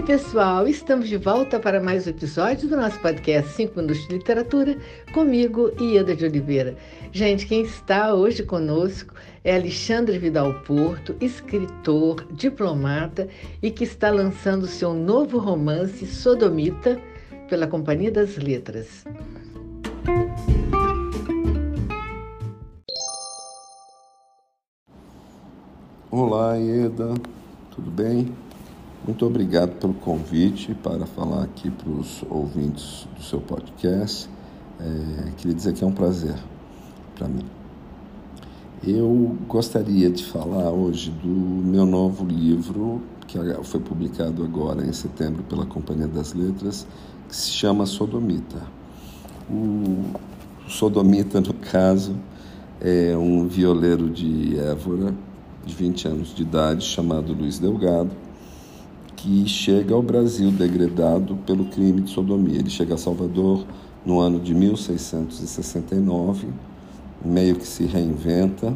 Oi, pessoal! Estamos de volta para mais um episódio do nosso podcast 5 Minutos de Literatura, comigo, Ieda de Oliveira. Gente, quem está hoje conosco é Alexandre Vidal Porto, escritor, diplomata e que está lançando seu novo romance Sodomita pela Companhia das Letras. Olá, Ieda, tudo bem? Muito obrigado pelo convite para falar aqui para os ouvintes do seu podcast. É, queria dizer que é um prazer para mim. Eu gostaria de falar hoje do meu novo livro, que foi publicado agora em setembro pela Companhia das Letras, que se chama Sodomita. O Sodomita, no caso, é um violeiro de Évora, de 20 anos de idade, chamado Luiz Delgado que chega ao Brasil degradado pelo crime de sodomia. Ele chega a Salvador no ano de 1669, meio que se reinventa,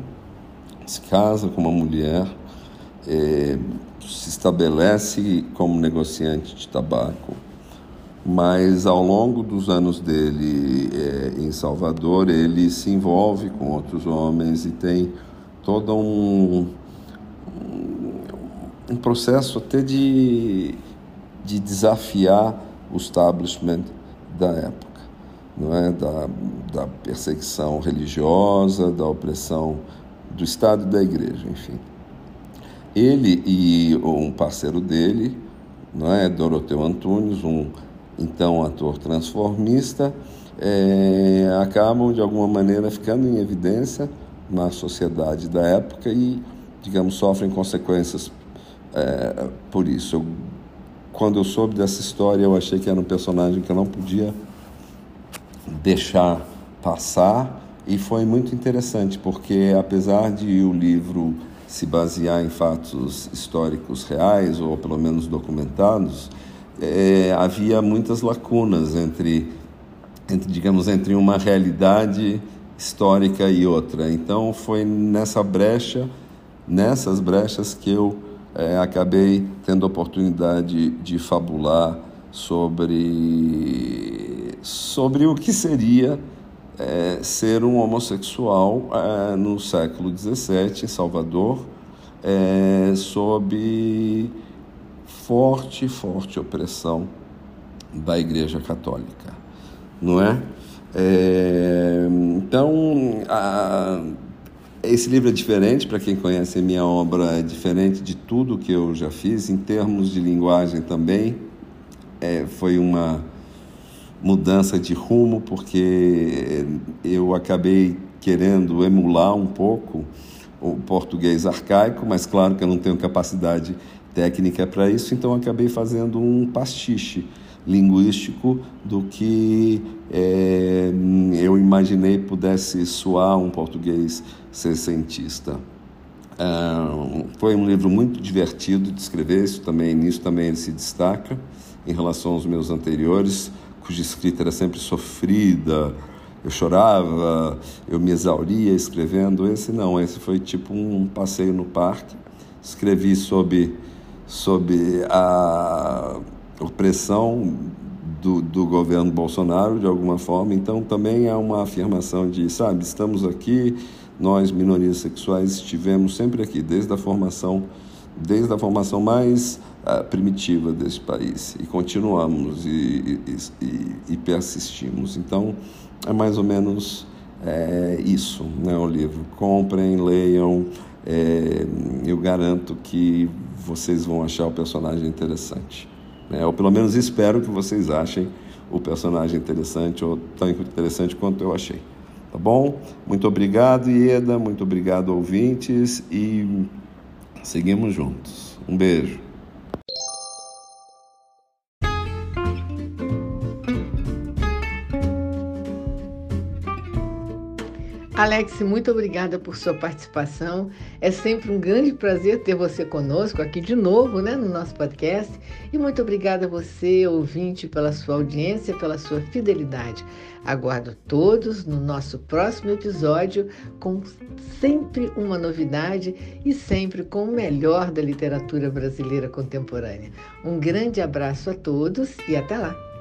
se casa com uma mulher, é, se estabelece como negociante de tabaco, mas ao longo dos anos dele é, em Salvador, ele se envolve com outros homens e tem todo um um processo até de, de desafiar o establishment da época, não é? da, da perseguição religiosa, da opressão do Estado e da Igreja, enfim. Ele e um parceiro dele, não é? Doroteu Antunes, um então ator transformista, é, acabam de alguma maneira ficando em evidência na sociedade da época e, digamos, sofrem consequências é, por isso. Eu, quando eu soube dessa história, eu achei que era um personagem que eu não podia deixar passar e foi muito interessante porque apesar de o livro se basear em fatos históricos reais ou pelo menos documentados, é, havia muitas lacunas entre, entre, digamos, entre uma realidade histórica e outra. Então foi nessa brecha, nessas brechas que eu é, acabei tendo a oportunidade de fabular sobre, sobre o que seria é, ser um homossexual é, no século XVII em Salvador, é, sob forte, forte opressão da Igreja Católica, não é? é então, a, esse livro é diferente, para quem conhece a minha obra, é diferente de tudo que eu já fiz, em termos de linguagem também. É, foi uma mudança de rumo, porque eu acabei querendo emular um pouco o português arcaico, mas claro que eu não tenho capacidade técnica para isso, então acabei fazendo um pastiche linguístico do que é, eu imaginei pudesse soar um português sessentista. É, foi um livro muito divertido de escrever, isso também, nisso também ele se destaca em relação aos meus anteriores, cuja escrita era sempre sofrida, eu chorava, eu me exauria escrevendo. Esse não, esse foi tipo um passeio no parque. Escrevi sobre, sobre a opressão do, do governo Bolsonaro, de alguma forma. Então, também é uma afirmação de, sabe, estamos aqui, nós, minorias sexuais, estivemos sempre aqui, desde a formação, desde a formação mais uh, primitiva desse país. E continuamos e, e, e, persistimos. Então, é mais ou menos é, isso, né, o livro. Comprem, leiam. É, eu garanto que vocês vão achar o personagem interessante. Né? Ou pelo menos espero que vocês achem o personagem interessante ou tão interessante quanto eu achei. Tá bom? Muito obrigado, Ieda. Muito obrigado, ouvintes. E seguimos juntos. Um beijo. Alex, muito obrigada por sua participação. É sempre um grande prazer ter você conosco aqui de novo, né, no nosso podcast. E muito obrigada a você, ouvinte, pela sua audiência, pela sua fidelidade. Aguardo todos no nosso próximo episódio com sempre uma novidade e sempre com o melhor da literatura brasileira contemporânea. Um grande abraço a todos e até lá!